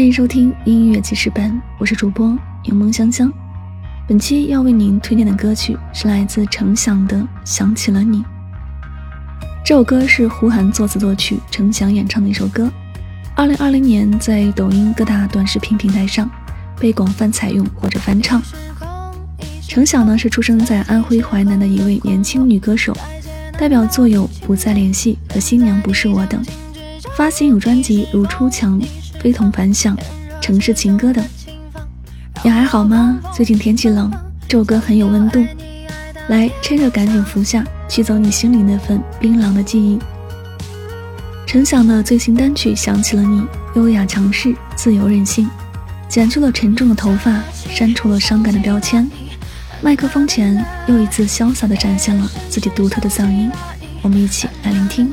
欢迎收听音乐记事本，我是主播柠檬香香。本期要为您推荐的歌曲是来自程响的《想起了你》。这首歌是胡涵作词作曲，程响演唱的一首歌。二零二零年在抖音各大短视频平台上被广泛采用或者翻唱。程响呢是出生在安徽淮南的一位年轻女歌手，代表作有《不再联系》和《新娘不是我》等，发行有专辑如《出墙》。非同凡响，城市情歌等，你还好吗？最近天气冷，这首歌很有温度，来趁热赶紧服下，驱走你心里那份冰冷的记忆。陈响的最新单曲《想起了你》，优雅强势，自由任性，剪去了沉重的头发，删除了伤感的标签，麦克风前又一次潇洒地展现了自己独特的嗓音，我们一起来聆听。